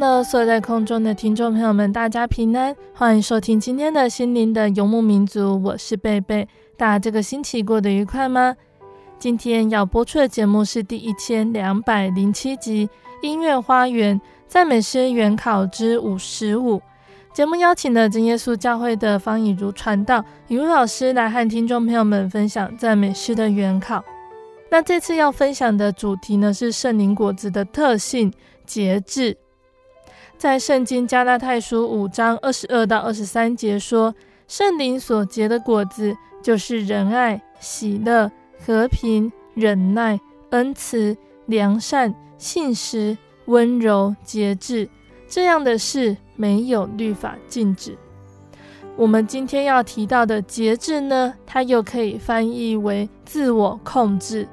哈喽，所有在空中的听众朋友们，大家平安，欢迎收听今天的心灵的游牧民族，我是贝贝。大家这个星期过得愉快吗？今天要播出的节目是第一千两百零七集《音乐花园赞美诗原考之五十五》。节目邀请了真耶稣教会的方以如传道以如老师来和听众朋友们分享赞美诗的原考。那这次要分享的主题呢，是圣灵果子的特性——节制。在圣经加拉太书五章二十二到二十三节说，圣灵所结的果子就是仁爱、喜乐、和平、忍耐、恩慈、良善、信实、温柔、节制。这样的事没有律法禁止。我们今天要提到的节制呢，它又可以翻译为自我控制。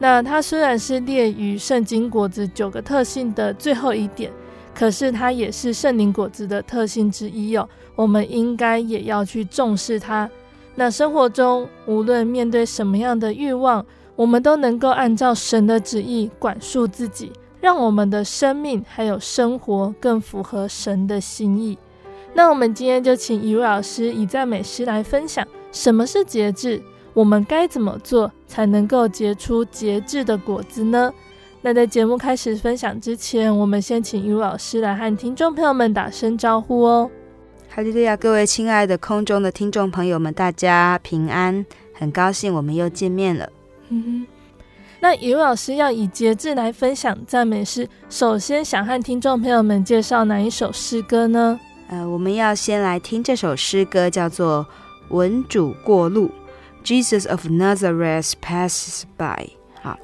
那它虽然是列于圣经果子九个特性的最后一点。可是它也是圣灵果子的特性之一哦，我们应该也要去重视它。那生活中无论面对什么样的欲望，我们都能够按照神的旨意管束自己，让我们的生命还有生活更符合神的心意。那我们今天就请一位老师以赞美诗来分享什么是节制，我们该怎么做才能够结出节制的果子呢？那在节目开始分享之前，我们先请以如老师来和听众朋友们打声招呼哦。哈利路亚，各位亲爱的空中的听众朋友们，大家平安，很高兴我们又见面了。嗯哼，那以如老师要以节制来分享赞美诗，首先想和听众朋友们介绍哪一首诗歌呢？呃，我们要先来听这首诗歌，叫做《文主过路》，Jesus of Nazareth passes by。好。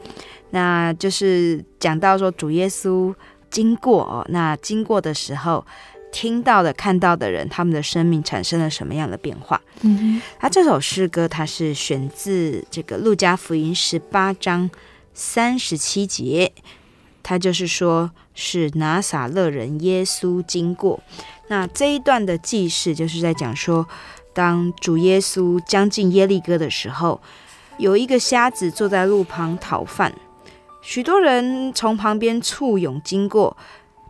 那就是讲到说主耶稣经过哦，那经过的时候，听到的、看到的人，他们的生命产生了什么样的变化？嗯哼，他这首诗歌，它是选自这个路加福音十八章三十七节，他就是说是拿撒勒人耶稣经过。那这一段的记事就是在讲说，当主耶稣将近耶利哥的时候，有一个瞎子坐在路旁讨饭。许多人从旁边簇拥经过，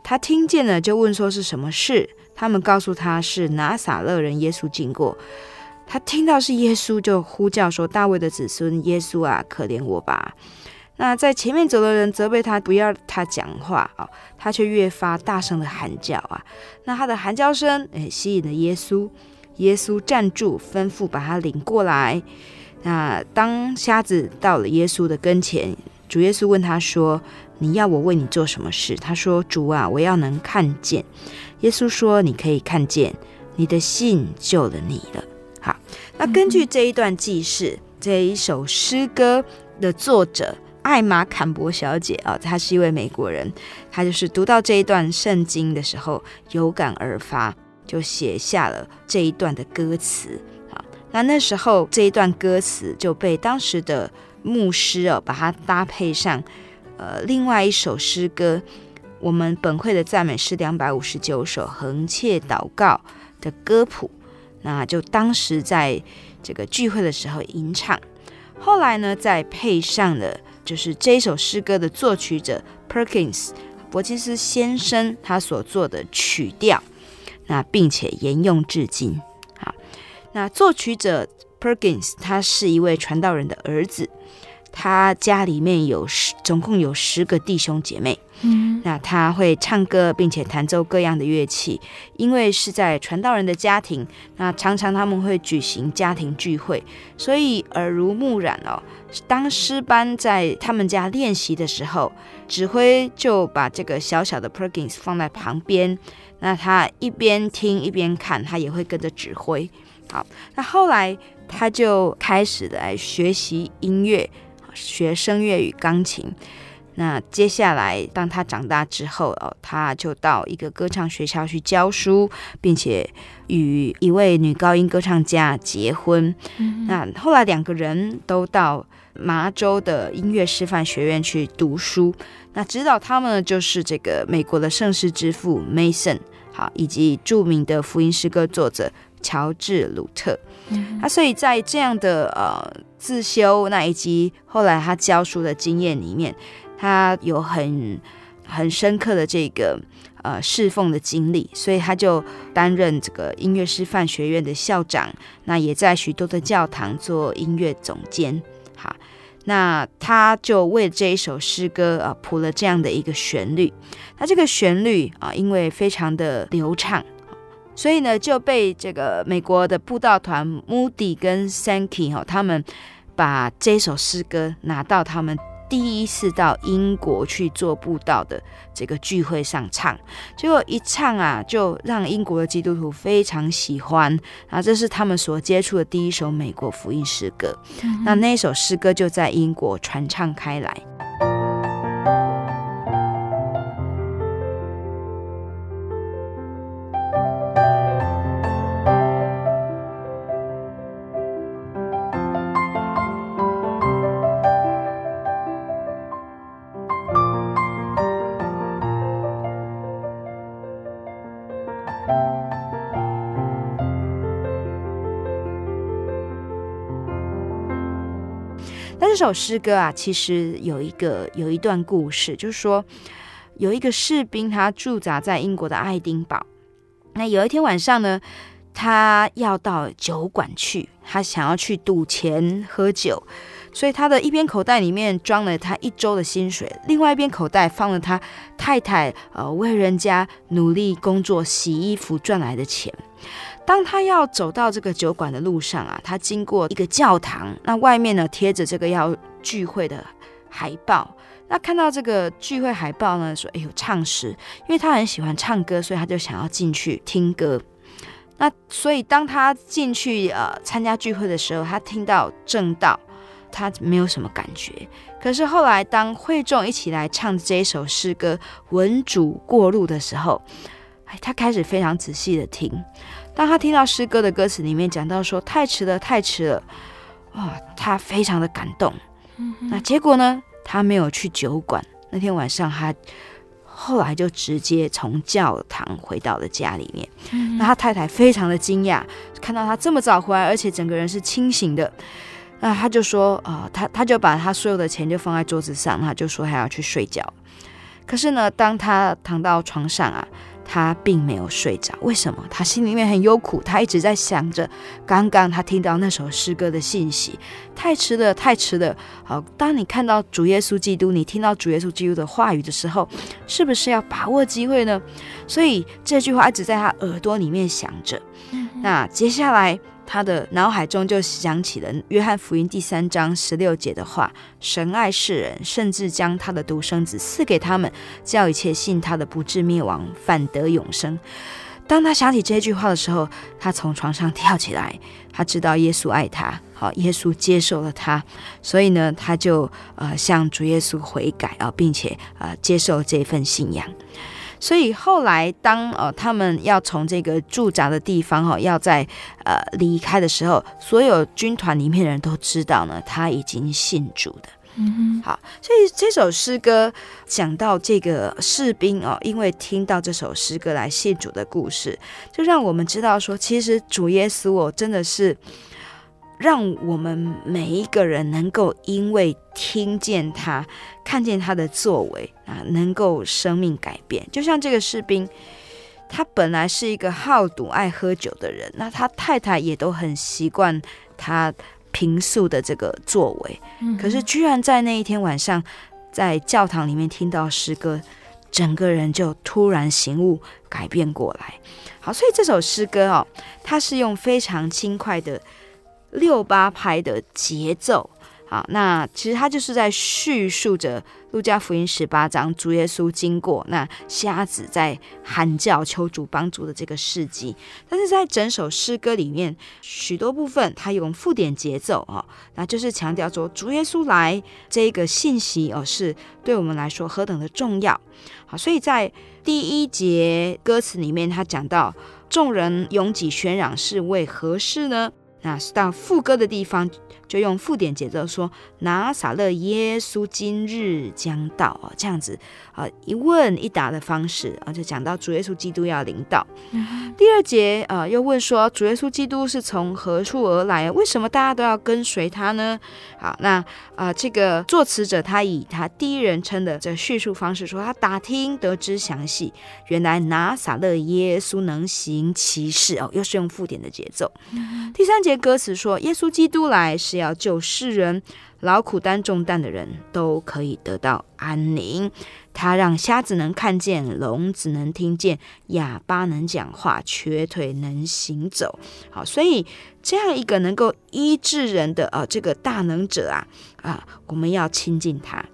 他听见了，就问说是什么事。他们告诉他是拿撒勒人耶稣经过。他听到是耶稣，就呼叫说：“大卫的子孙耶稣啊，可怜我吧！”那在前面走的人责备他，不要他讲话啊，他却越发大声的喊叫啊。那他的喊叫声，诶，吸引了耶稣。耶稣站住，吩咐把他领过来。那当瞎子到了耶稣的跟前。主耶稣问他说：“你要我为你做什么事？”他说：“主啊，我要能看见。”耶稣说：“你可以看见，你的信救了你了。”好，那根据这一段记事，这一首诗歌的作者艾玛坎伯小姐啊，她是一位美国人，她就是读到这一段圣经的时候有感而发，就写下了这一段的歌词。好，那那时候这一段歌词就被当时的牧师哦，把它搭配上，呃，另外一首诗歌，我们本会的赞美诗两百五十九首横切祷告的歌谱，那就当时在这个聚会的时候吟唱。后来呢，再配上了就是这首诗歌的作曲者 Perkins 伯金斯先生他所做的曲调，那并且沿用至今。好，那作曲者 Perkins 他是一位传道人的儿子，他家里面有十，总共有十个弟兄姐妹。嗯，那他会唱歌，并且弹奏各样的乐器，因为是在传道人的家庭，那常常他们会举行家庭聚会，所以耳濡目染哦。当诗班在他们家练习的时候，指挥就把这个小小的 Perkins 放在旁边，那他一边听一边看，他也会跟着指挥。好，那后来他就开始来学习音乐，学声乐与钢琴。那接下来，当他长大之后，哦，他就到一个歌唱学校去教书，并且与一位女高音歌唱家结婚。嗯、那后来两个人都到麻州的音乐师范学院去读书。那指导他们的就是这个美国的盛世之父 Mason，好，以及著名的福音诗歌作者乔治鲁特。嗯、那所以在这样的呃自修那以及后来他教书的经验里面。他有很很深刻的这个呃侍奉的经历，所以他就担任这个音乐师范学院的校长，那也在许多的教堂做音乐总监。好，那他就为这一首诗歌啊谱了这样的一个旋律。那这个旋律啊，因为非常的流畅，所以呢就被这个美国的布道团 Moody 跟 Sankey 哈，他们把这首诗歌拿到他们。第一次到英国去做布道的这个聚会上唱，结果一唱啊，就让英国的基督徒非常喜欢啊，这是他们所接触的第一首美国福音诗歌。嗯、那那首诗歌就在英国传唱开来。这首诗歌啊，其实有一个有一段故事，就是说有一个士兵，他驻扎在英国的爱丁堡。那有一天晚上呢，他要到酒馆去，他想要去赌钱喝酒，所以他的一边口袋里面装了他一周的薪水，另外一边口袋放了他太太呃为人家努力工作洗衣服赚来的钱。当他要走到这个酒馆的路上啊，他经过一个教堂，那外面呢贴着这个要聚会的海报。那看到这个聚会海报呢，说：“哎呦，唱诗，因为他很喜欢唱歌，所以他就想要进去听歌。那所以当他进去呃参加聚会的时候，他听到正道，他没有什么感觉。可是后来当会众一起来唱这一首诗歌《文主过路》的时候，哎，他开始非常仔细的听。”当他听到诗歌的歌词里面讲到说太迟了，太迟了，哇，他非常的感动。嗯、那结果呢？他没有去酒馆。那天晚上，他后来就直接从教堂回到了家里面。嗯、那他太太非常的惊讶，看到他这么早回来，而且整个人是清醒的。那他就说：“啊、呃，他他就把他所有的钱就放在桌子上，他就说他要去睡觉。可是呢，当他躺到床上啊。”他并没有睡着，为什么？他心里面很忧苦，他一直在想着刚刚他听到那首诗歌的信息。太迟了，太迟了。好，当你看到主耶稣基督，你听到主耶稣基督的话语的时候，是不是要把握机会呢？所以这句话一直在他耳朵里面响着。那接下来。他的脑海中就想起了约翰福音第三章十六节的话：“神爱世人，甚至将他的独生子赐给他们，叫一切信他的不至灭亡，反得永生。”当他想起这句话的时候，他从床上跳起来。他知道耶稣爱他，好，耶稣接受了他，所以呢，他就呃向主耶稣悔改啊，并且呃接受这份信仰。所以后来，当呃他们要从这个驻扎的地方哈，要在呃离开的时候，所有军团里面的人都知道呢，他已经信主的。嗯哼，好，所以这首诗歌讲到这个士兵哦，因为听到这首诗歌来信主的故事，就让我们知道说，其实主耶稣哦，真的是让我们每一个人能够因为听见他、看见他的作为啊，能够生命改变。就像这个士兵，他本来是一个好赌、爱喝酒的人，那他太太也都很习惯他平素的这个作为。可是居然在那一天晚上，在教堂里面听到诗歌，整个人就突然醒悟，改变过来。好，所以这首诗歌哦，它是用非常轻快的六八拍的节奏。好，那其实它就是在叙述着路加福音十八章主耶稣经过那瞎子在喊叫求主帮助的这个事迹。但是在整首诗歌里面，许多部分它用附点节奏哦，那就是强调说主耶稣来这个信息哦，是对我们来说何等的重要。好，所以在第一节歌词里面，他讲到众人拥挤喧嚷是为何事呢？那到副歌的地方，就用附点节奏说：“拿撒勒耶稣今日将到。”哦，这样子啊，一问一答的方式啊，就讲到主耶稣基督要临到。嗯、第二节啊，又问说：“主耶稣基督是从何处而来？为什么大家都要跟随他呢？”好，那啊，这个作词者他以他第一人称的这叙述方式说，他打听得知详细，原来拿撒勒耶稣能行其事哦，又是用附点的节奏。嗯、第三节。歌词说：“耶稣基督来是要救世人，劳苦担重担的人都可以得到安宁。他让瞎子能看见，聋子能听见，哑巴能讲话，瘸腿能行走。好，所以这样一个能够医治人的啊，这个大能者啊啊，我们要亲近他。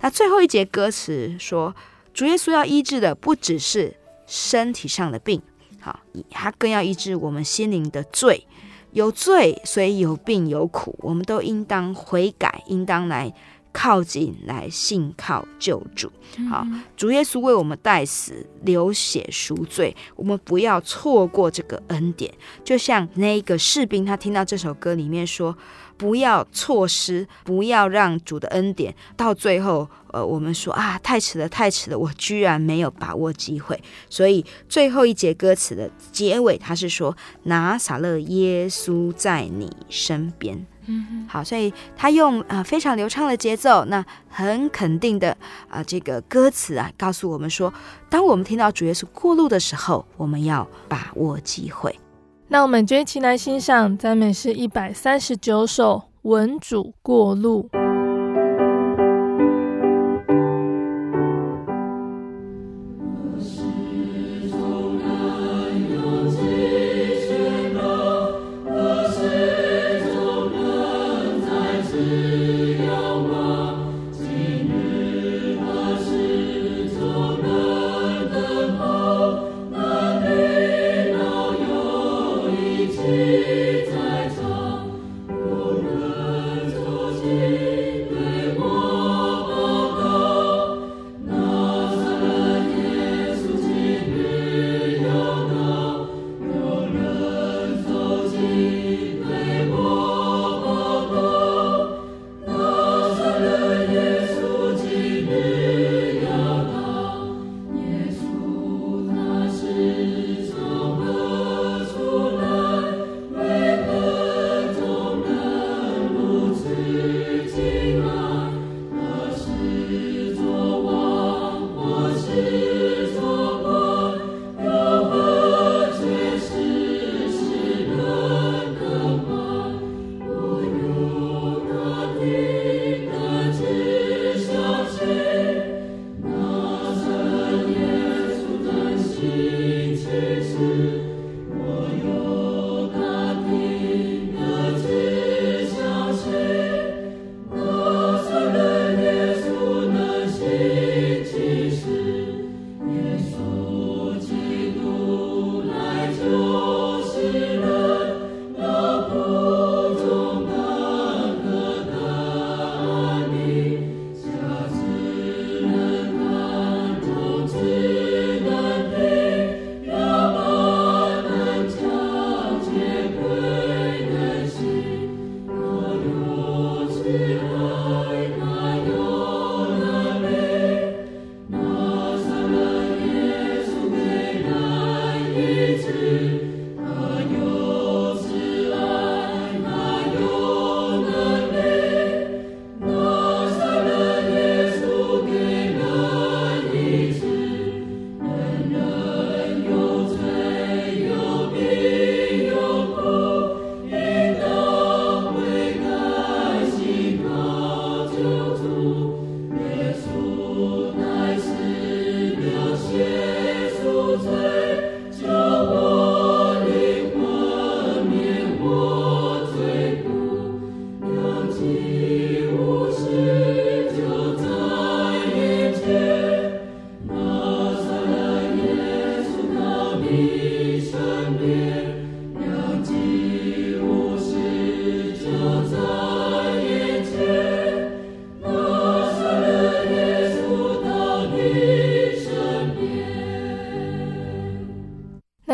那最后一节歌词说，主耶稣要医治的不只是身体上的病，好，他更要医治我们心灵的罪。”有罪，所以有病有苦，我们都应当悔改，应当来靠近，来信靠救主。好，主耶稣为我们代死，流血赎罪，我们不要错过这个恩典。就像那个士兵，他听到这首歌里面说。不要错失，不要让主的恩典到最后，呃，我们说啊，太迟了，太迟了，我居然没有把握机会。所以最后一节歌词的结尾，他是说拿撒勒耶稣在你身边。嗯哼，好，所以他用啊、呃、非常流畅的节奏，那很肯定的啊、呃、这个歌词啊，告诉我们说，当我们听到主耶稣过路的时候，我们要把握机会。那我们就一起来欣赏赞美诗一百三十九首《文主过路》。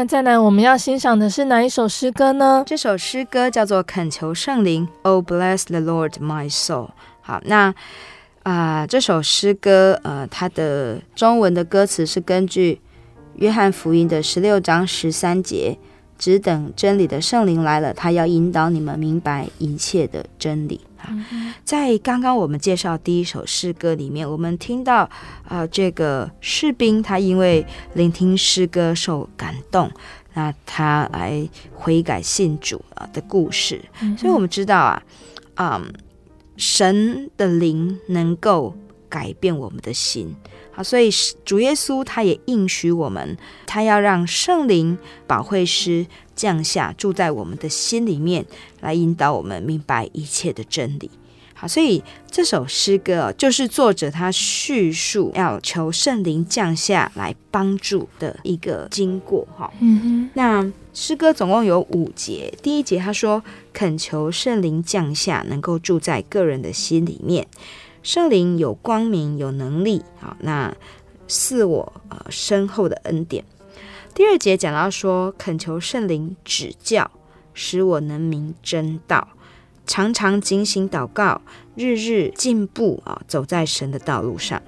再来，我们要欣赏的是哪一首诗歌呢？这首诗歌叫做《恳求圣灵》，Oh bless the Lord my soul。好，那啊、这首诗歌呃，它的中文的歌词是根据约翰福音的十六章十三节。只等真理的圣灵来了，他要引导你们明白一切的真理。嗯、在刚刚我们介绍第一首诗歌里面，我们听到啊、呃，这个士兵他因为聆听诗歌受感动，那他来悔改信主啊的故事。嗯、所以我们知道啊，啊、嗯，神的灵能够改变我们的心。好，所以主耶稣他也应许我们，他要让圣灵保惠师降下，住在我们的心里面，来引导我们明白一切的真理。好，所以这首诗歌就是作者他叙述要求圣灵降下来帮助的一个经过。哈，嗯哼。那诗歌总共有五节，第一节他说恳求圣灵降下，能够住在个人的心里面。圣灵有光明，有能力，好，那赐我呃深厚的恩典。第二节讲到说，恳求圣灵指教，使我能明真道，常常警醒祷告，日日进步啊，走在神的道路上。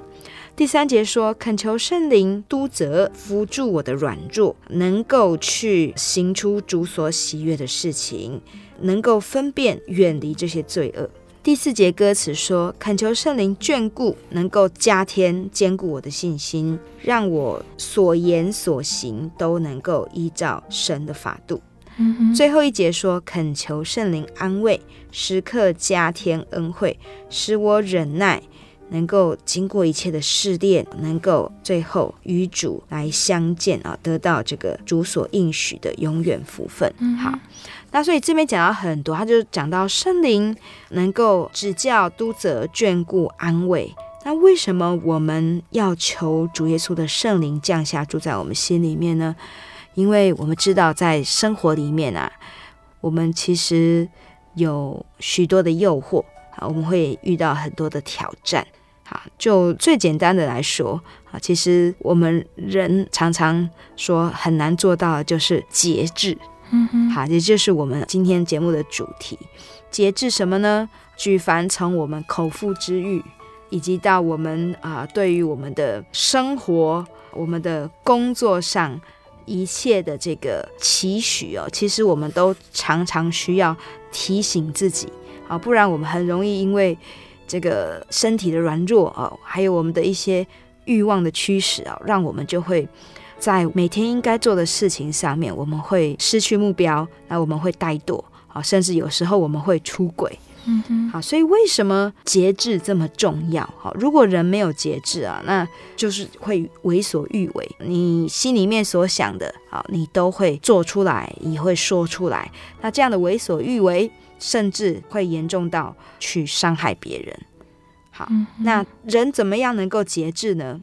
第三节说，恳求圣灵督责，扶助我的软弱，能够去行出主所喜悦的事情，能够分辨远离这些罪恶。第四节歌词说：“恳求圣灵眷顾，能够加添坚固我的信心，让我所言所行都能够依照神的法度。嗯”最后一节说：“恳求圣灵安慰，时刻加添恩惠，使我忍耐，能够经过一切的试炼，能够最后与主来相见啊，得到这个主所应许的永远福分。嗯”好。那所以这边讲到很多，他就讲到圣灵能够指教、督责、眷顾、安慰。那为什么我们要求主耶稣的圣灵降下住在我们心里面呢？因为我们知道在生活里面啊，我们其实有许多的诱惑啊，我们会遇到很多的挑战。啊，就最简单的来说啊，其实我们人常常说很难做到的就是节制。嗯哼，好，也就是我们今天节目的主题，节制什么呢？举凡从我们口腹之欲，以及到我们啊、呃，对于我们的生活、我们的工作上一切的这个期许哦，其实我们都常常需要提醒自己啊，不然我们很容易因为这个身体的软弱哦，还有我们的一些欲望的驱使啊，让我们就会。在每天应该做的事情上面，我们会失去目标，那我们会怠惰，啊，甚至有时候我们会出轨，嗯哼，好，所以为什么节制这么重要？好，如果人没有节制啊，那就是会为所欲为，你心里面所想的，好，你都会做出来，也会说出来，那这样的为所欲为，甚至会严重到去伤害别人。好，嗯，那人怎么样能够节制呢？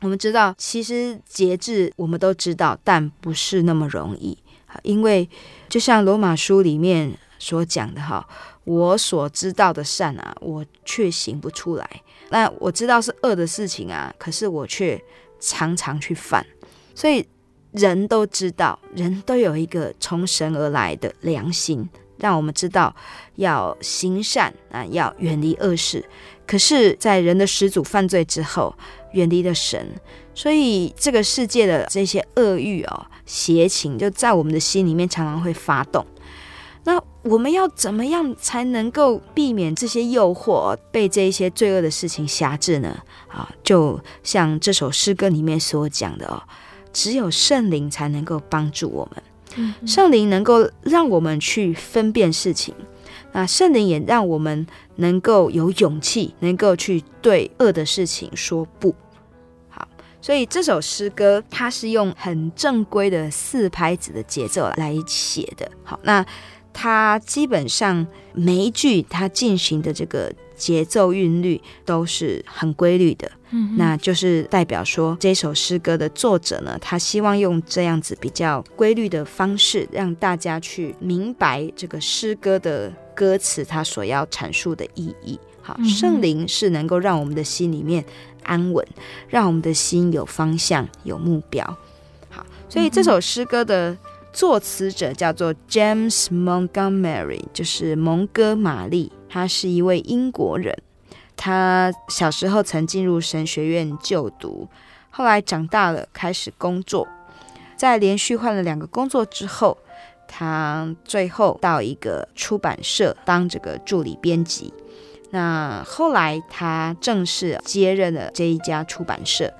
我们知道，其实节制我们都知道，但不是那么容易。因为就像罗马书里面所讲的哈，我所知道的善啊，我却行不出来。那我知道是恶的事情啊，可是我却常常去犯。所以人都知道，人都有一个从神而来的良心，让我们知道要行善啊，要远离恶事。可是，在人的始祖犯罪之后，远离了神，所以这个世界的这些恶欲哦、邪情，就在我们的心里面常常会发动。那我们要怎么样才能够避免这些诱惑，被这一些罪恶的事情辖制呢？啊，就像这首诗歌里面所讲的哦，只有圣灵才能够帮助我们。圣灵能够让我们去分辨事情。那圣灵也让我们能够有勇气，能够去对恶的事情说不。好，所以这首诗歌它是用很正规的四拍子的节奏来写的。好，那它基本上每一句它进行的这个节奏韵律都是很规律的。嗯，那就是代表说这首诗歌的作者呢，他希望用这样子比较规律的方式，让大家去明白这个诗歌的。歌词它所要阐述的意义，好，圣灵是能够让我们的心里面安稳，让我们的心有方向、有目标。好，所以这首诗歌的作词者叫做 James Montgomery，就是蒙哥马利，他是一位英国人。他小时候曾进入神学院就读，后来长大了开始工作，在连续换了两个工作之后，他最后到一个出版社当这个助理编辑。那后来他正式接任了这一家出版社，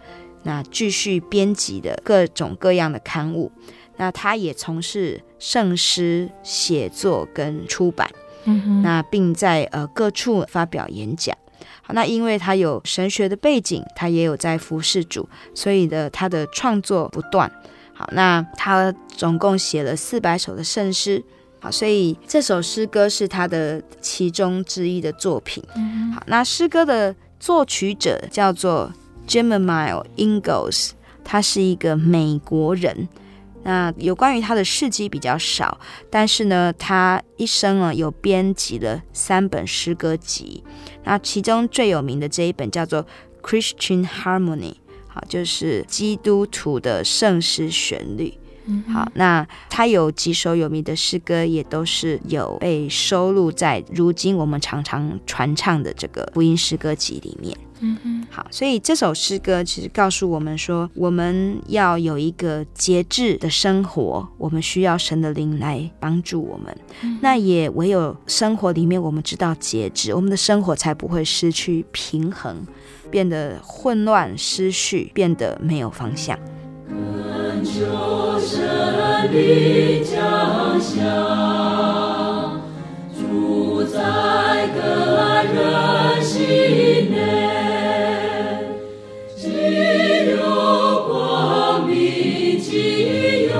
那继续编辑的各种各样的刊物。那他也从事圣诗写作跟出版，嗯，那并在呃各处发表演讲。好，那因为他有神学的背景，他也有在服侍主，所以的他的创作不断。好，那他总共写了四百首的圣诗。好，所以这首诗歌是他的其中之一的作品。嗯、好，那诗歌的作曲者叫做 Jeremiah Ingalls，他是一个美国人。那有关于他的事迹比较少，但是呢，他一生啊有编辑了三本诗歌集。那其中最有名的这一本叫做《Christian Harmony》，好，就是基督徒的圣诗旋律。好，那他有几首有名的诗歌，也都是有被收录在如今我们常常传唱的这个福音诗歌集里面。嗯嗯，好，所以这首诗歌其实告诉我们说，我们要有一个节制的生活，我们需要神的灵来帮助我们。嗯、那也唯有生活里面我们知道节制，我们的生活才不会失去平衡，变得混乱、失序，变得没有方向。恳求神的家乡，住在个人心内，只有光明，只有。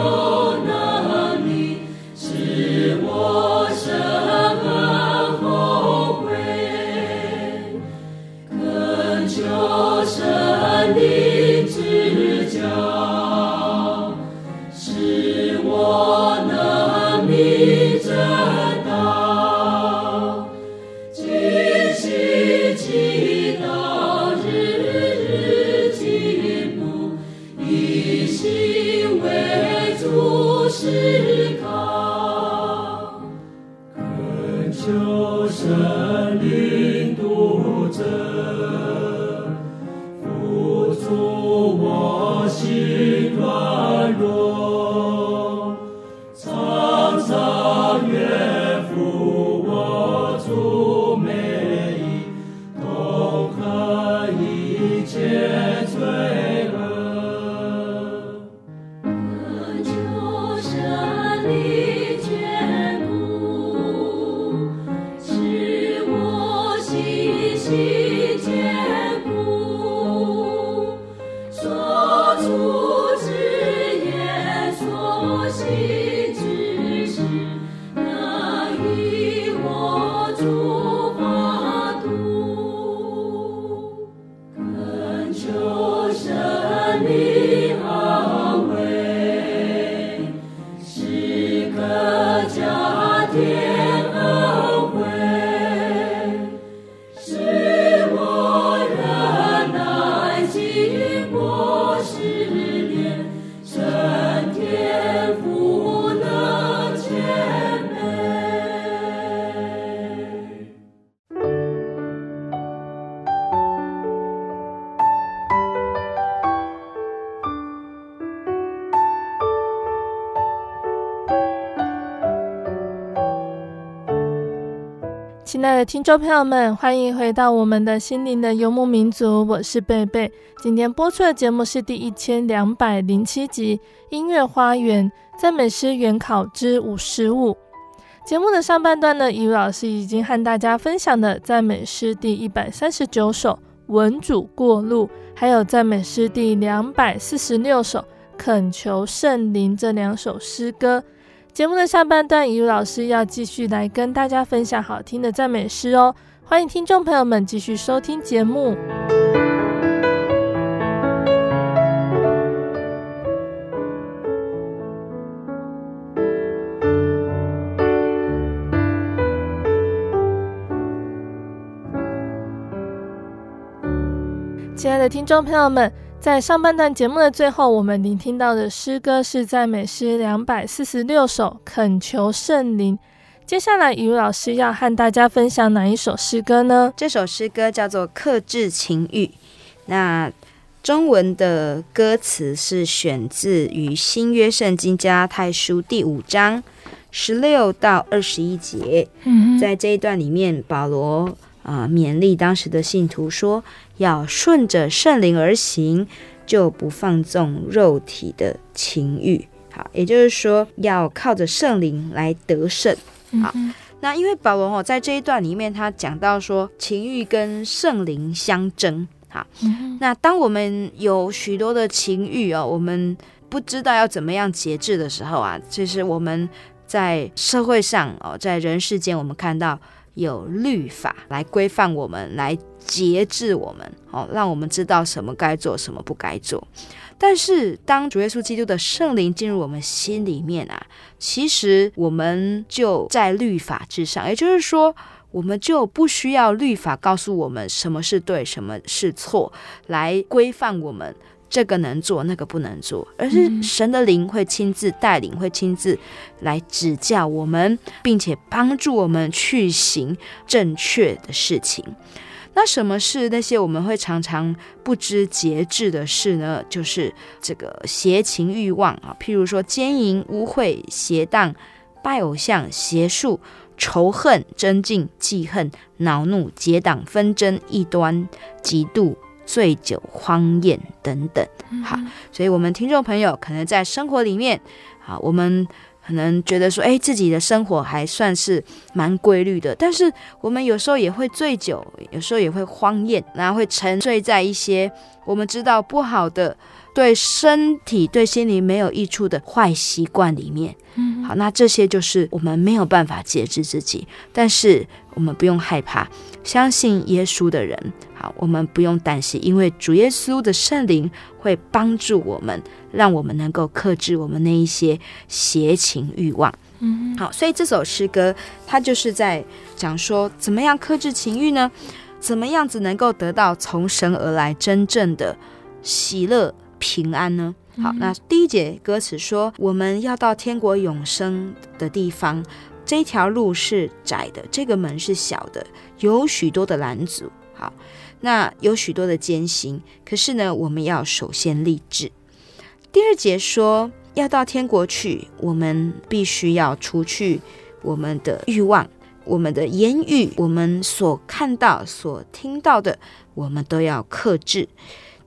听众朋友们，欢迎回到我们的心灵的游牧民族，我是贝贝。今天播出的节目是第一千两百零七集《音乐花园赞美诗原考之五十五》。节目的上半段呢，怡如老师已经和大家分享了赞美诗第一百三十九首《闻主过路》，还有赞美诗第两百四十六首《恳求圣灵》这两首诗歌。节目的下半段，怡如老师要继续来跟大家分享好听的赞美诗哦，欢迎听众朋友们继续收听节目。亲爱的听众朋友们。在上半段节目的最后，我们聆听到的诗歌是赞美诗两百四十六首，恳求圣灵。接下来，雨老师要和大家分享哪一首诗歌呢？这首诗歌叫做《克制情欲》。那中文的歌词是选自于新约圣经加拉太书第五章十六到二十一节。嗯，在这一段里面，保罗啊、呃、勉励当时的信徒说，要顺着圣灵而行，就不放纵肉体的情欲。好，也就是说，要靠着圣灵来得胜。好，那因为保罗哦，在这一段里面，他讲到说，情欲跟圣灵相争。好，那当我们有许多的情欲哦，我们不知道要怎么样节制的时候啊，其实我们在社会上哦，在人世间，我们看到有律法来规范我们，来节制我们，哦，让我们知道什么该做，什么不该做。但是，当主耶稣基督的圣灵进入我们心里面啊，其实我们就在律法之上，也就是说，我们就不需要律法告诉我们什么是对，什么是错，来规范我们这个能做，那个不能做，而是神的灵会亲自带领，会亲自来指教我们，并且帮助我们去行正确的事情。那什么是那些我们会常常不知节制的事呢？就是这个邪情欲望啊，譬如说奸淫、污秽、邪荡、拜偶像、邪术、仇恨、争竞、记恨、恼怒、结党、纷争、异端、嫉妒、醉酒、荒宴等等。好，所以我们听众朋友可能在生活里面，啊，我们。可能觉得说，哎，自己的生活还算是蛮规律的，但是我们有时候也会醉酒，有时候也会荒宴，然后会沉醉在一些我们知道不好的、对身体、对心灵没有益处的坏习惯里面。嗯，好，那这些就是我们没有办法节制自己，但是我们不用害怕，相信耶稣的人。好，我们不用担心，因为主耶稣的圣灵会帮助我们，让我们能够克制我们那一些邪情欲望。嗯，好，所以这首诗歌它就是在讲说，怎么样克制情欲呢？怎么样子能够得到从神而来真正的喜乐平安呢？好，那第一节歌词说，我们要到天国永生的地方，这条路是窄的，这个门是小的，有许多的拦阻。好。那有许多的艰辛，可是呢，我们要首先立志。第二节说，要到天国去，我们必须要除去我们的欲望，我们的言语，我们所看到、所听到的，我们都要克制。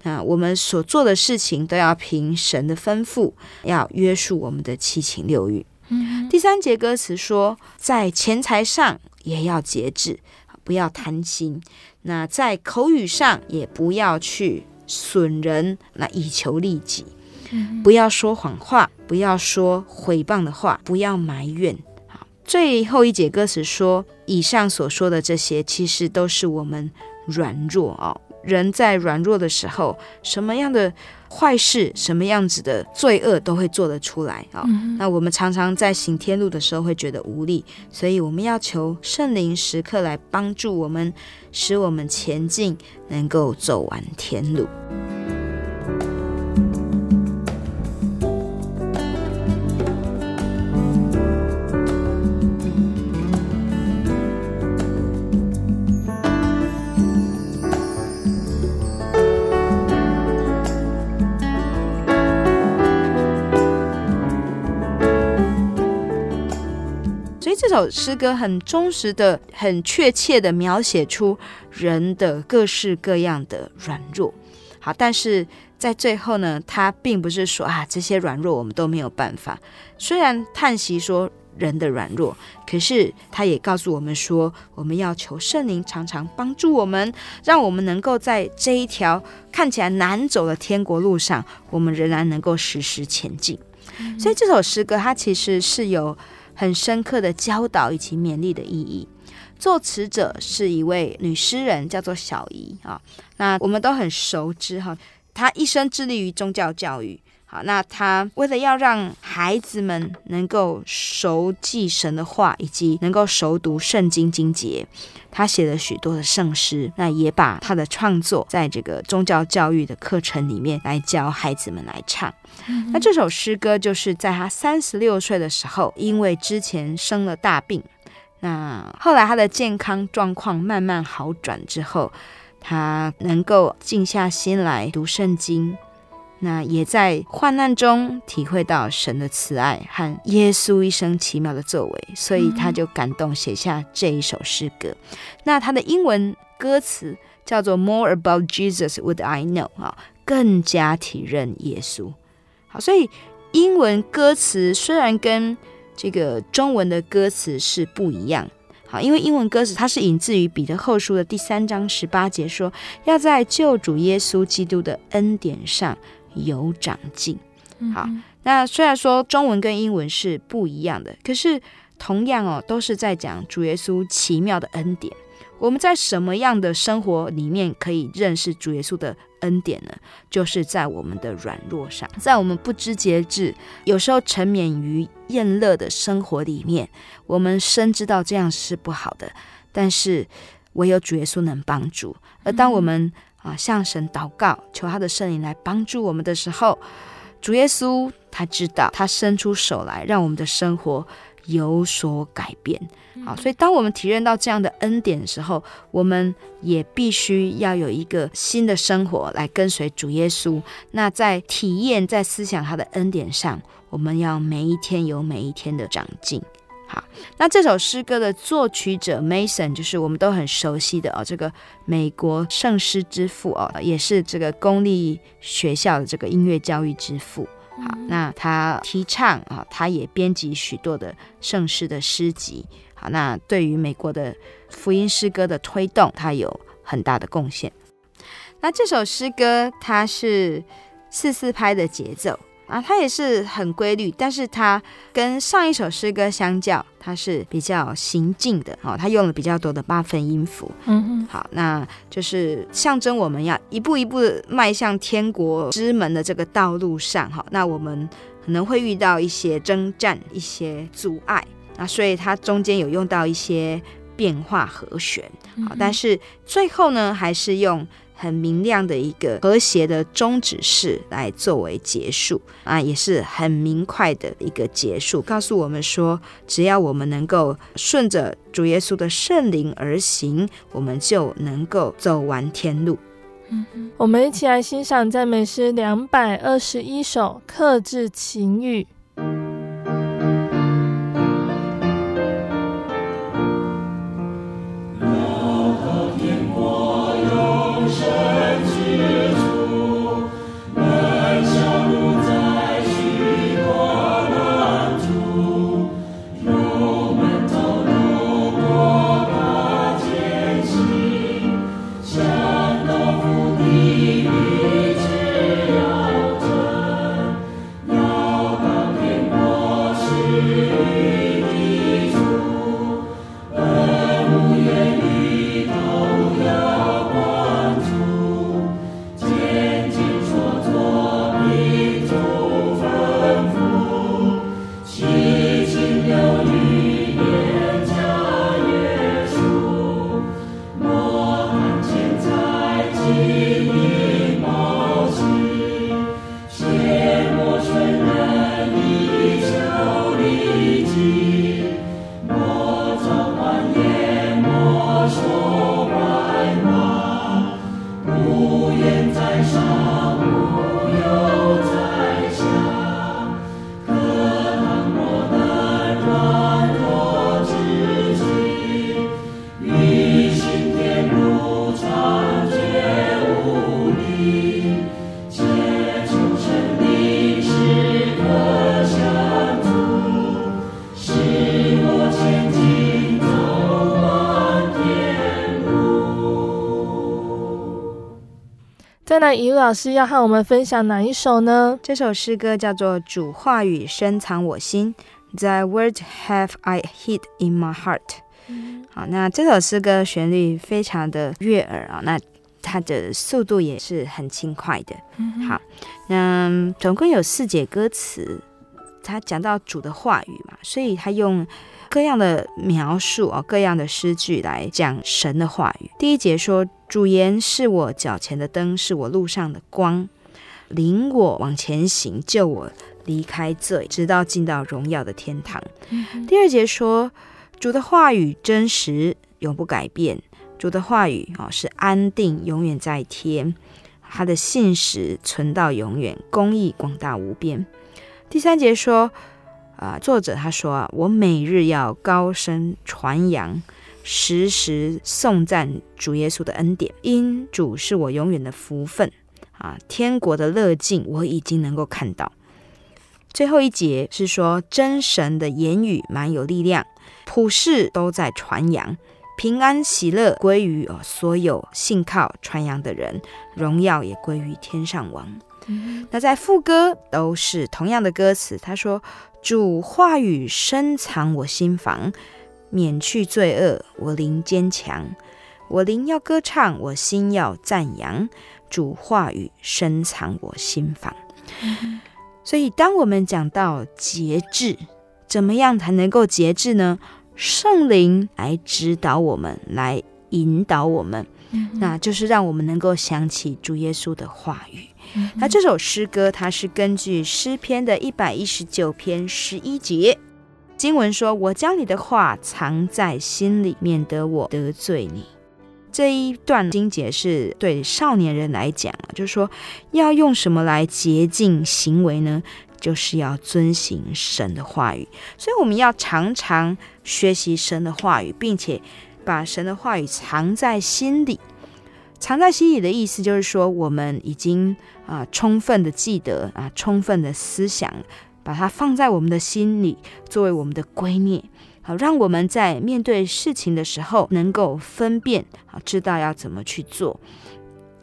那我们所做的事情都要凭神的吩咐，要约束我们的七情六欲。嗯。第三节歌词说，在钱财上也要节制，不要贪心。那在口语上也不要去损人，那以求利己，不要说谎话，不要说毁谤的话，不要埋怨。好，最后一节歌词说，以上所说的这些，其实都是我们软弱哦。人在软弱的时候，什么样的坏事、什么样子的罪恶都会做得出来啊、哦嗯！那我们常常在行天路的时候会觉得无力，所以我们要求圣灵时刻来帮助我们，使我们前进，能够走完天路。这首诗歌很忠实的、很确切的描写出人的各式各样的软弱。好，但是在最后呢，他并不是说啊，这些软弱我们都没有办法。虽然叹息说人的软弱，可是他也告诉我们说，我们要求圣灵常常帮助我们，让我们能够在这一条看起来难走的天国路上，我们仍然能够时时前进。所以这首诗歌它其实是有。很深刻的教导以及勉励的意义。作词者是一位女诗人，叫做小姨啊。那我们都很熟知哈，她一生致力于宗教教育好，那他为了要让孩子们能够熟记神的话，以及能够熟读圣经经节，他写了许多的圣诗。那也把他的创作在这个宗教教育的课程里面来教孩子们来唱。嗯、那这首诗歌就是在他三十六岁的时候，因为之前生了大病，那后来他的健康状况慢慢好转之后，他能够静下心来读圣经。那也在患难中体会到神的慈爱和耶稣一生奇妙的作为，所以他就感动写下这一首诗歌。那他的英文歌词叫做 “More about Jesus would I know” 啊，更加体认耶稣。好，所以英文歌词虽然跟这个中文的歌词是不一样，好，因为英文歌词它是引自于彼得后书的第三章十八节，说要在救主耶稣基督的恩典上。有长进，好。那虽然说中文跟英文是不一样的，可是同样哦，都是在讲主耶稣奇妙的恩典。我们在什么样的生活里面可以认识主耶稣的恩典呢？就是在我们的软弱上，在我们不知节制、有时候沉湎于宴乐的生活里面，我们深知道这样是不好的，但是唯有主耶稣能帮助。而当我们啊，向神祷告，求他的圣灵来帮助我们的时候，主耶稣他知道，他伸出手来，让我们的生活有所改变。好，所以当我们体验到这样的恩典的时候，我们也必须要有一个新的生活来跟随主耶稣。那在体验、在思想他的恩典上，我们要每一天有每一天的长进。好，那这首诗歌的作曲者 Mason 就是我们都很熟悉的哦，这个美国圣诗之父哦，也是这个公立学校的这个音乐教育之父。好，那他提倡啊，他也编辑许多的圣诗的诗集。好，那对于美国的福音诗歌的推动，他有很大的贡献。那这首诗歌它是四四拍的节奏。啊，它也是很规律，但是它跟上一首诗歌相较，它是比较行进的哦。它用了比较多的八分音符，嗯嗯，好，那就是象征我们要一步一步迈向天国之门的这个道路上哈。那我们可能会遇到一些征战、一些阻碍啊，所以它中间有用到一些变化和弦，好，但是最后呢，还是用。很明亮的一个和谐的终止式来作为结束啊，也是很明快的一个结束，告诉我们说，只要我们能够顺着主耶稣的圣灵而行，我们就能够走完天路。嗯，我们一起来欣赏赞美诗两百二十一首，克制情欲。那于老师要和我们分享哪一首呢？这首诗歌叫做《主话语深藏我心》，The words have I hid in my heart。嗯、好，那这首诗歌旋律非常的悦耳啊，那它的速度也是很轻快的。嗯、好，那，总共有四节歌词，它讲到主的话语嘛，所以它用各样的描述哦，各样的诗句来讲神的话语。第一节说：“主言是我脚前的灯，是我路上的光，领我往前行，救我离开罪，直到进到荣耀的天堂。嗯”第二节说：“主的话语真实，永不改变。”主的话语啊，是安定，永远在天；他的信实存到永远，公义广大无边。第三节说，啊，作者他说啊，我每日要高声传扬，时时颂赞主耶稣的恩典，因主是我永远的福分啊，天国的乐境我已经能够看到。最后一节是说，真神的言语蛮有力量，普世都在传扬。平安喜乐归于哦所有信靠传扬的人，荣耀也归于天上王。嗯、那在副歌都是同样的歌词，他说：“主话语深藏我心房，免去罪恶，我灵坚强。我灵要歌唱，我心要赞扬。主话语深藏我心房。嗯”所以，当我们讲到节制，怎么样才能够节制呢？圣灵来指导我们，来引导我们，嗯、那就是让我们能够想起主耶稣的话语。嗯、那这首诗歌，它是根据诗篇的一百一十九篇十一节经文说：“我将你的话藏在心里，免得我得罪你。”这一段经节是对少年人来讲，就是说要用什么来洁净行为呢？就是要遵行神的话语，所以我们要常常学习神的话语，并且把神的话语藏在心里。藏在心里的意思就是说，我们已经啊充分的记得啊，充分的思想，把它放在我们的心里，作为我们的圭臬，好让我们在面对事情的时候能够分辨，好，知道要怎么去做。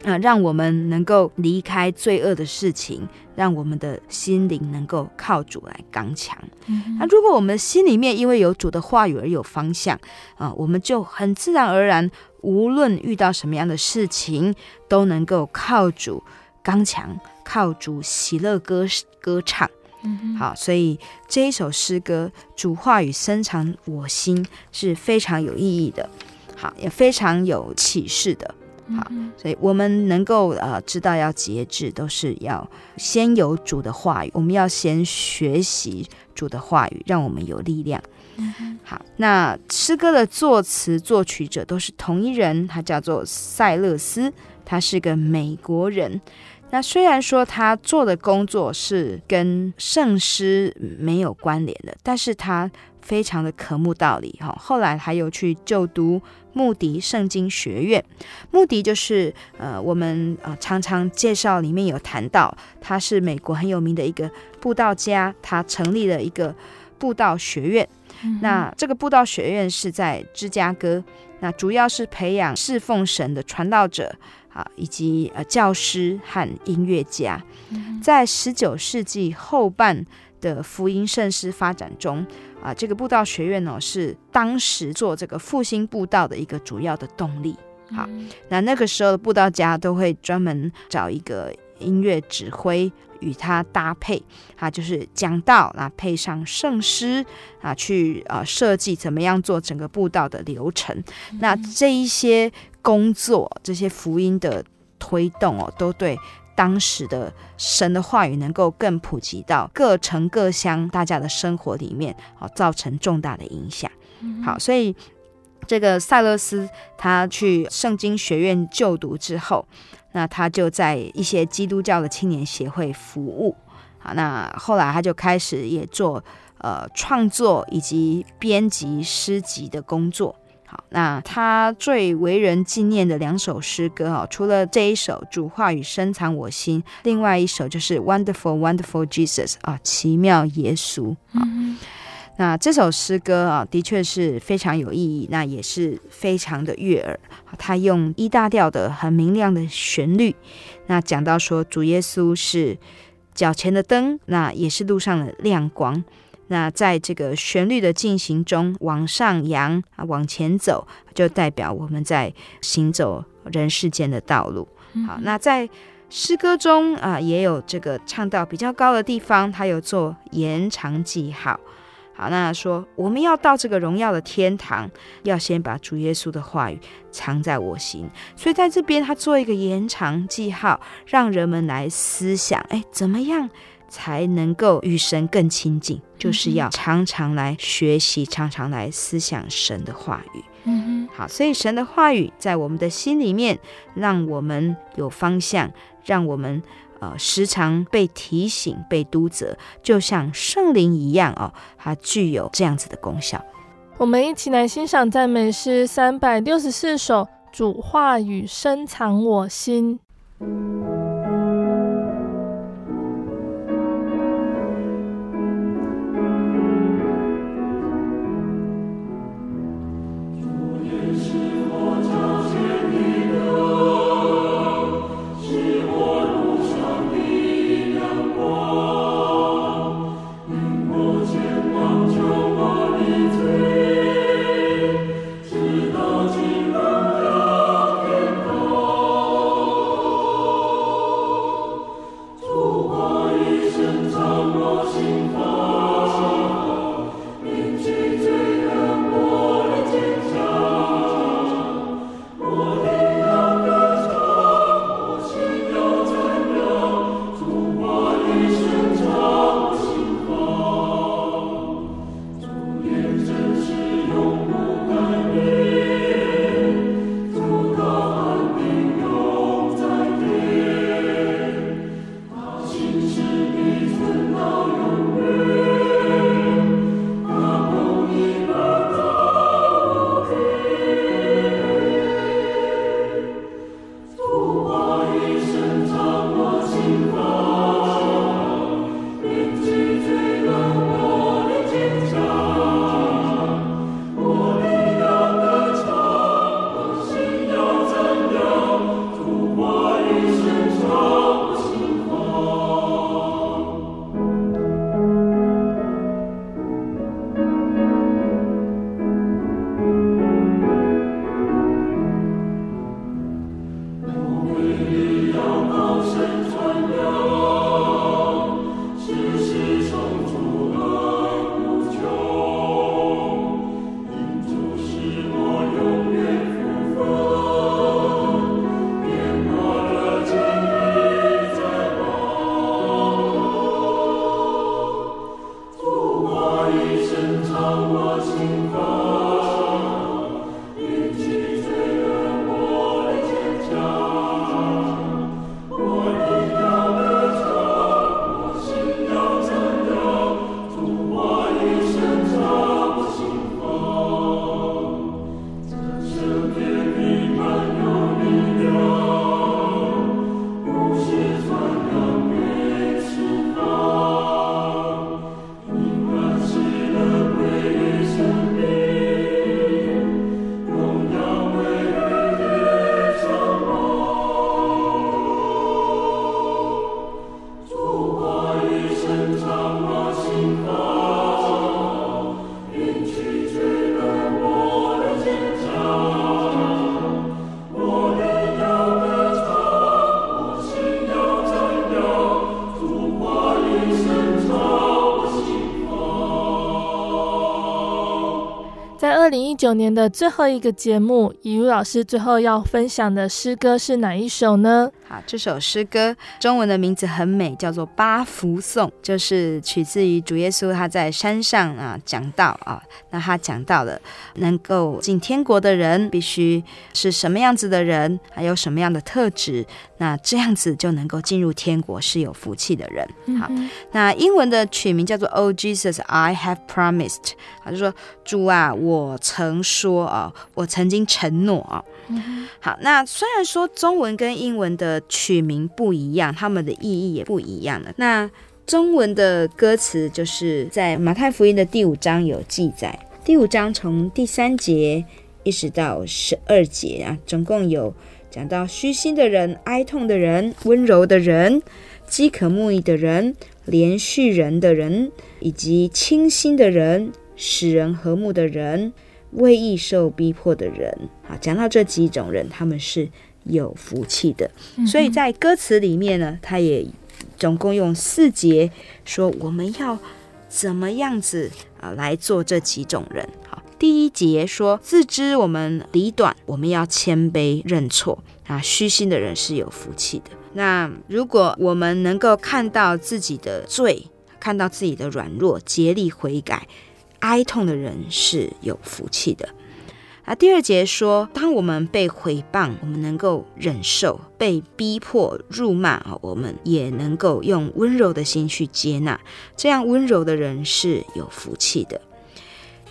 啊，让我们能够离开罪恶的事情，让我们的心灵能够靠主来刚强。嗯、那如果我们心里面因为有主的话语而有方向啊，我们就很自然而然，无论遇到什么样的事情，都能够靠主刚强，靠主喜乐歌歌唱。嗯、好，所以这一首诗歌《主话语深藏我心》是非常有意义的，好，也非常有启示的。好，所以我们能够呃知道要节制，都是要先有主的话语，我们要先学习主的话语，让我们有力量。嗯、好，那诗歌的作词作曲者都是同一人，他叫做塞勒斯，他是个美国人。那虽然说他做的工作是跟圣诗没有关联的，但是他非常的渴慕道理哈。后来还有去就读穆迪圣经学院，穆迪就是呃我们呃常常介绍里面有谈到，他是美国很有名的一个布道家，他成立了一个布道学院。嗯、那这个布道学院是在芝加哥，那主要是培养侍奉神的传道者。啊，以及呃教师和音乐家，在十九世纪后半的福音圣诗发展中，啊，这个布道学院呢是当时做这个复兴布道的一个主要的动力。好，那那个时候的布道家都会专门找一个音乐指挥与他搭配，啊，就是讲道啊，配上圣诗啊，去啊设计怎么样做整个布道的流程。那这一些。工作这些福音的推动哦，都对当时的神的话语能够更普及到各城各乡大家的生活里面，哦，造成重大的影响。好，所以这个塞勒斯他去圣经学院就读之后，那他就在一些基督教的青年协会服务。好，那后来他就开始也做呃创作以及编辑诗集的工作。好，那他最为人纪念的两首诗歌啊，除了这一首《主话语深藏我心》，另外一首就是《Wonderful Wonderful Jesus》啊，奇妙耶稣啊。那这首诗歌啊，的确是非常有意义，那也是非常的悦耳。他用一大调的很明亮的旋律，那讲到说主耶稣是脚前的灯，那也是路上的亮光。那在这个旋律的进行中，往上扬啊，往前走，就代表我们在行走人世间的道路。好，那在诗歌中啊，也有这个唱到比较高的地方，它有做延长记号。好，那说我们要到这个荣耀的天堂，要先把主耶稣的话语藏在我心。所以在这边，他做一个延长记号，让人们来思想：哎，怎么样才能够与神更亲近？就是要常常来学习，常常来思想神的话语。嗯哼，好，所以神的话语在我们的心里面，让我们有方向，让我们。呃，时常被提醒、被督责，就像圣灵一样哦，它具有这样子的功效。我们一起来欣赏赞美诗三百六十四首，主话语深藏我心。九年的最后一个节目，以如老师最后要分享的诗歌是哪一首呢？好，这首诗歌中文的名字很美，叫做《八福颂》，就是取自于主耶稣他在山上啊讲道啊。那他讲到了能够进天国的人必须是什么样子的人，还有什么样的特质，那这样子就能够进入天国，是有福气的人。好，嗯、那英文的取名叫做《Oh Jesus, I Have Promised》，他就说主啊，我。曾说啊，我曾经承诺啊。好，那虽然说中文跟英文的取名不一样，他们的意义也不一样的。那中文的歌词就是在马太福音的第五章有记载，第五章从第三节一直到十二节啊，总共有讲到虚心的人、哀痛的人、温柔的人。饥渴慕义的人、怜恤人的人，以及清心的人、使人和睦的人、为义受逼迫的人。啊，讲到这几种人，他们是有福气的。所以在歌词里面呢，他也总共用四节说我们要怎么样子啊来做这几种人。好，第一节说自知我们理短，我们要谦卑认错啊，虚心的人是有福气的。那如果我们能够看到自己的罪，看到自己的软弱，竭力悔改，哀痛的人是有福气的。啊，第二节说，当我们被毁谤，我们能够忍受；被逼迫、辱骂啊，我们也能够用温柔的心去接纳。这样温柔的人是有福气的。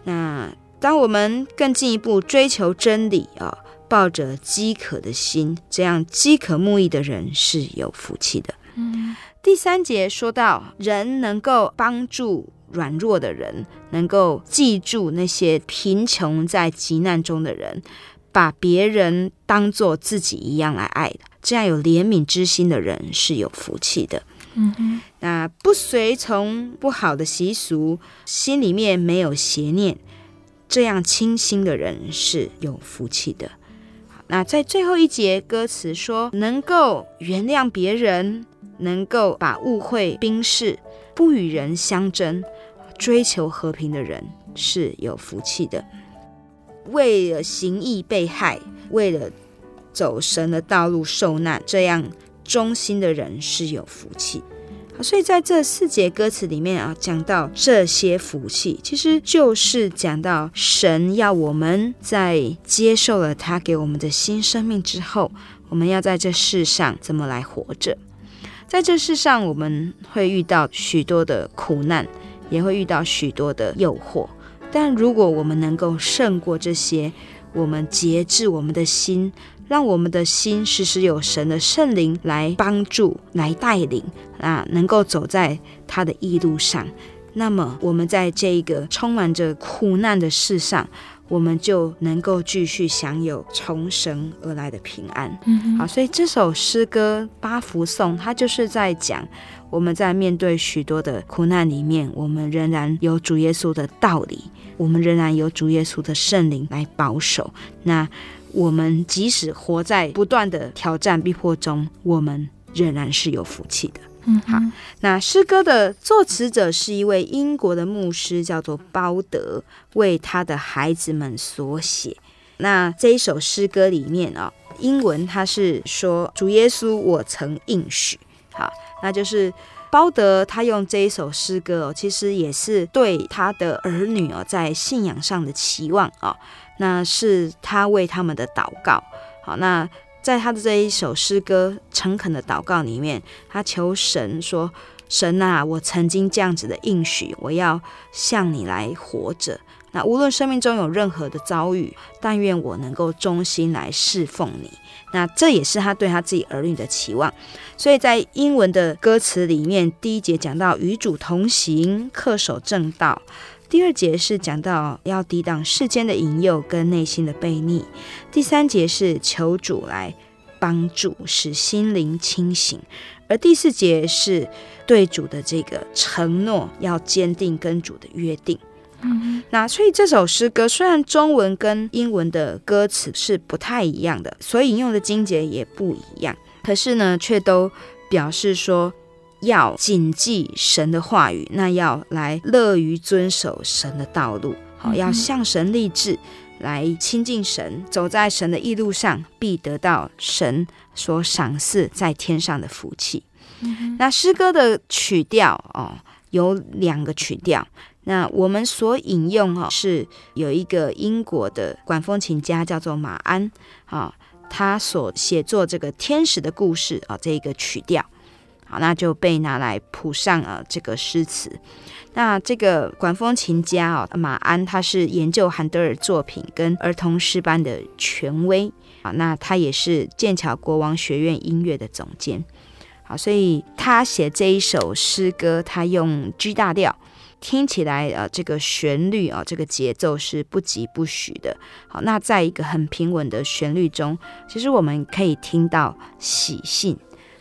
那当我们更进一步追求真理啊。抱着饥渴的心，这样饥渴慕义的人是有福气的。嗯，第三节说到，人能够帮助软弱的人，能够记住那些贫穷在急难中的人，把别人当做自己一样来爱的，这样有怜悯之心的人是有福气的。嗯哼，那不随从不好的习俗，心里面没有邪念，这样清心的人是有福气的。那在最后一节歌词说，能够原谅别人，能够把误会冰释，不与人相争，追求和平的人是有福气的。为了行义被害，为了走神的道路受难，这样忠心的人是有福气。所以在这四节歌词里面啊，讲到这些福气，其实就是讲到神要我们在接受了他给我们的新生命之后，我们要在这世上怎么来活着。在这世上，我们会遇到许多的苦难，也会遇到许多的诱惑。但如果我们能够胜过这些，我们节制我们的心。让我们的心时时有神的圣灵来帮助、来带领啊，能够走在他的义路上。那么，我们在这一个充满着苦难的世上，我们就能够继续享有从神而来的平安。嗯，好，所以这首诗歌《八福颂》，它就是在讲我们在面对许多的苦难里面，我们仍然有主耶稣的道理，我们仍然有主耶稣的圣灵来保守。那。我们即使活在不断的挑战逼迫中，我们仍然是有福气的。嗯，好。那诗歌的作词者是一位英国的牧师，叫做鲍德，为他的孩子们所写。那这一首诗歌里面啊、英文他是说：“主耶稣，我曾应许。”好，那就是鲍德他用这一首诗歌哦，其实也是对他的儿女哦，在信仰上的期望啊。哦那是他为他们的祷告。好，那在他的这一首诗歌诚恳的祷告里面，他求神说：“神啊，我曾经这样子的应许，我要向你来活着。那无论生命中有任何的遭遇，但愿我能够忠心来侍奉你。那这也是他对他自己儿女的期望。所以在英文的歌词里面，第一节讲到与主同行，恪守正道。第二节是讲到要抵挡世间的引诱跟内心的悖逆，第三节是求主来帮助，使心灵清醒，而第四节是对主的这个承诺要坚定跟主的约定。嗯，那所以这首诗歌虽然中文跟英文的歌词是不太一样的，所以引用的经节也不一样，可是呢，却都表示说。要谨记神的话语，那要来乐于遵守神的道路，好，要向神立志，来亲近神，走在神的义路上，必得到神所赏赐在天上的福气。嗯、那诗歌的曲调哦，有两个曲调。那我们所引用哈，是有一个英国的管风琴家叫做马鞍啊，他所写作这个天使的故事啊，这一个曲调。好，那就被拿来谱上了这个诗词。那这个管风琴家哦，马鞍，他是研究韩德尔作品跟儿童诗班的权威啊。那他也是剑桥国王学院音乐的总监。好，所以他写这一首诗歌，他用 G 大调，听起来呃，这个旋律啊，这个节奏是不疾不徐的。好，那在一个很平稳的旋律中，其实我们可以听到喜信。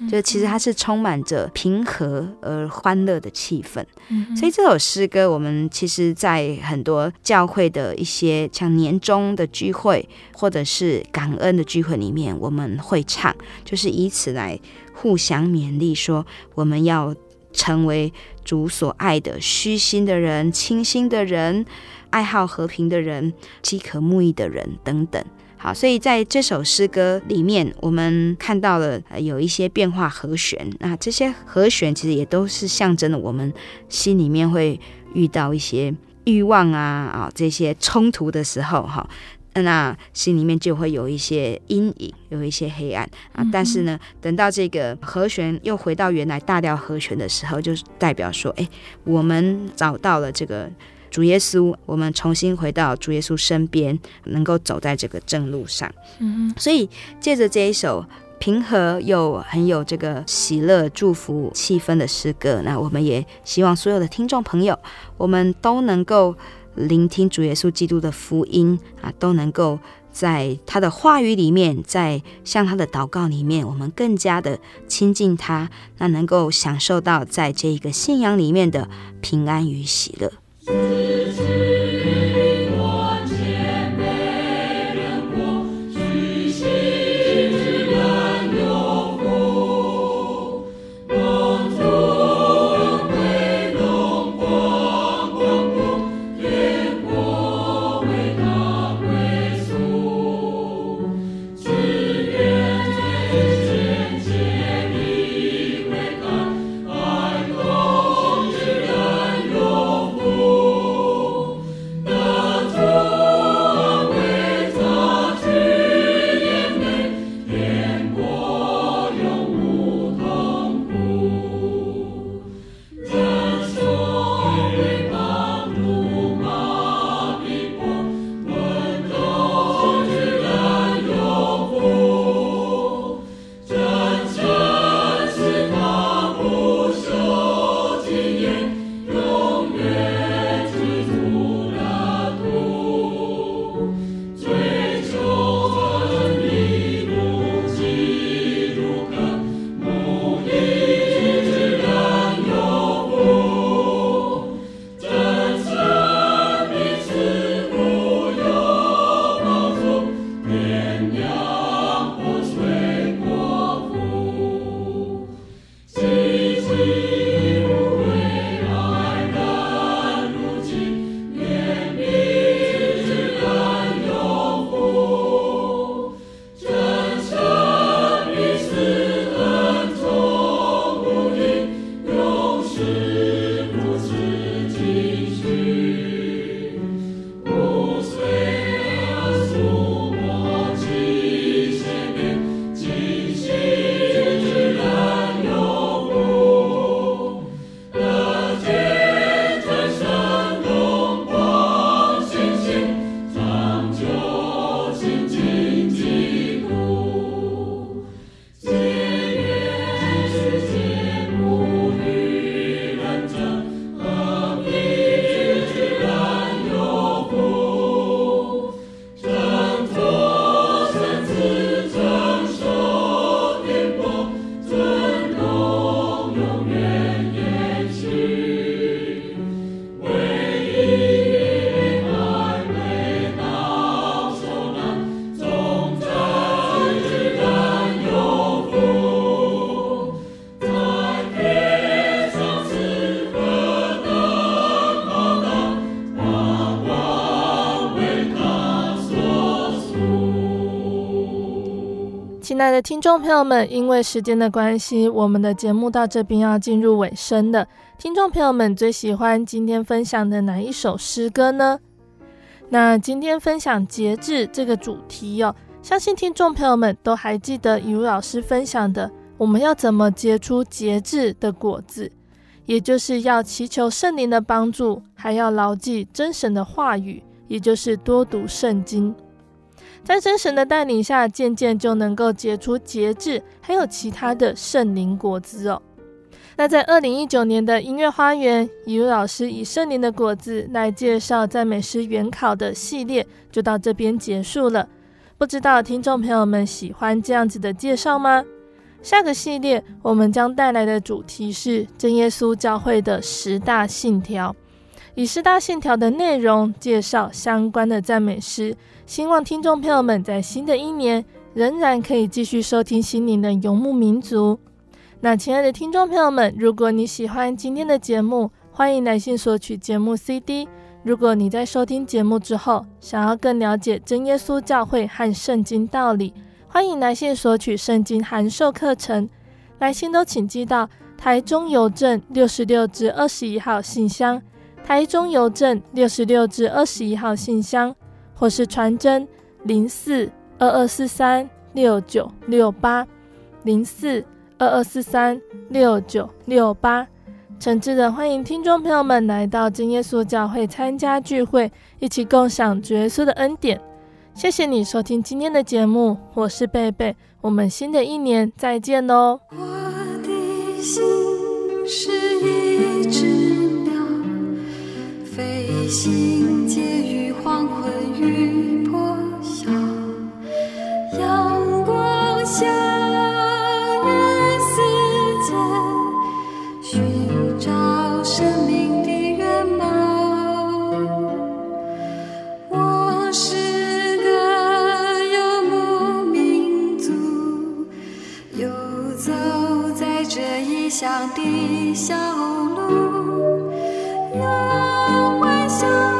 就其实它是充满着平和而欢乐的气氛。嗯，所以这首诗歌，我们其实在很多教会的一些像年终的聚会，或者是感恩的聚会里面，我们会唱，就是以此来互相勉励，说我们要成为主所爱的虚心的人、清心的人、爱好和平的人、饥渴慕义的人等等。好，所以在这首诗歌里面，我们看到了有一些变化和弦。那这些和弦其实也都是象征了我们心里面会遇到一些欲望啊啊这些冲突的时候，哈，那心里面就会有一些阴影，有一些黑暗啊。但是呢，等到这个和弦又回到原来大调和弦的时候，就代表说，哎，我们找到了这个。主耶稣，我们重新回到主耶稣身边，能够走在这个正路上。嗯，所以借着这一首平和又很有这个喜乐、祝福气氛的诗歌，那我们也希望所有的听众朋友，我们都能够聆听主耶稣基督的福音啊，都能够在他的话语里面，在向他的祷告里面，我们更加的亲近他，那能够享受到在这一个信仰里面的平安与喜乐。自己听众朋友们，因为时间的关系，我们的节目到这边要进入尾声了。听众朋友们最喜欢今天分享的哪一首诗歌呢？那今天分享节制这个主题哦，相信听众朋友们都还记得以如老师分享的，我们要怎么结出节制的果子，也就是要祈求圣灵的帮助，还要牢记真神的话语，也就是多读圣经。在真神的带领下，渐渐就能够结出节制，还有其他的圣灵果子哦。那在二零一九年的音乐花园，以如老师以圣灵的果子来介绍赞美诗原考的系列，就到这边结束了。不知道听众朋友们喜欢这样子的介绍吗？下个系列我们将带来的主题是真耶稣教会的十大信条，以十大信条的内容介绍相关的赞美诗，希望听众朋友们在新的一年仍然可以继续收听心灵的游牧民族。那亲爱的听众朋友们，如果你喜欢今天的节目，欢迎来信索取节目 CD。如果你在收听节目之后，想要更了解真耶稣教会和圣经道理，欢迎来信索取圣经函授课程。来信都请寄到台中邮政六十六至二十一号信箱，台中邮政六十六至二十一号信箱，或是传真零四二二四三六九六八零四。二二四三六九六八，诚挚的欢迎听众朋友们来到真耶稣教会参加聚会，一起共享主耶稣的恩典。谢谢你收听今天的节目，我是贝贝，我们新的一年再见哦。我的心是一心结于黄昏雨破晓，阳光下与世界寻找生命的面貌。我是个游牧民族，游走在这异乡的小路。stars.